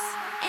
Yes.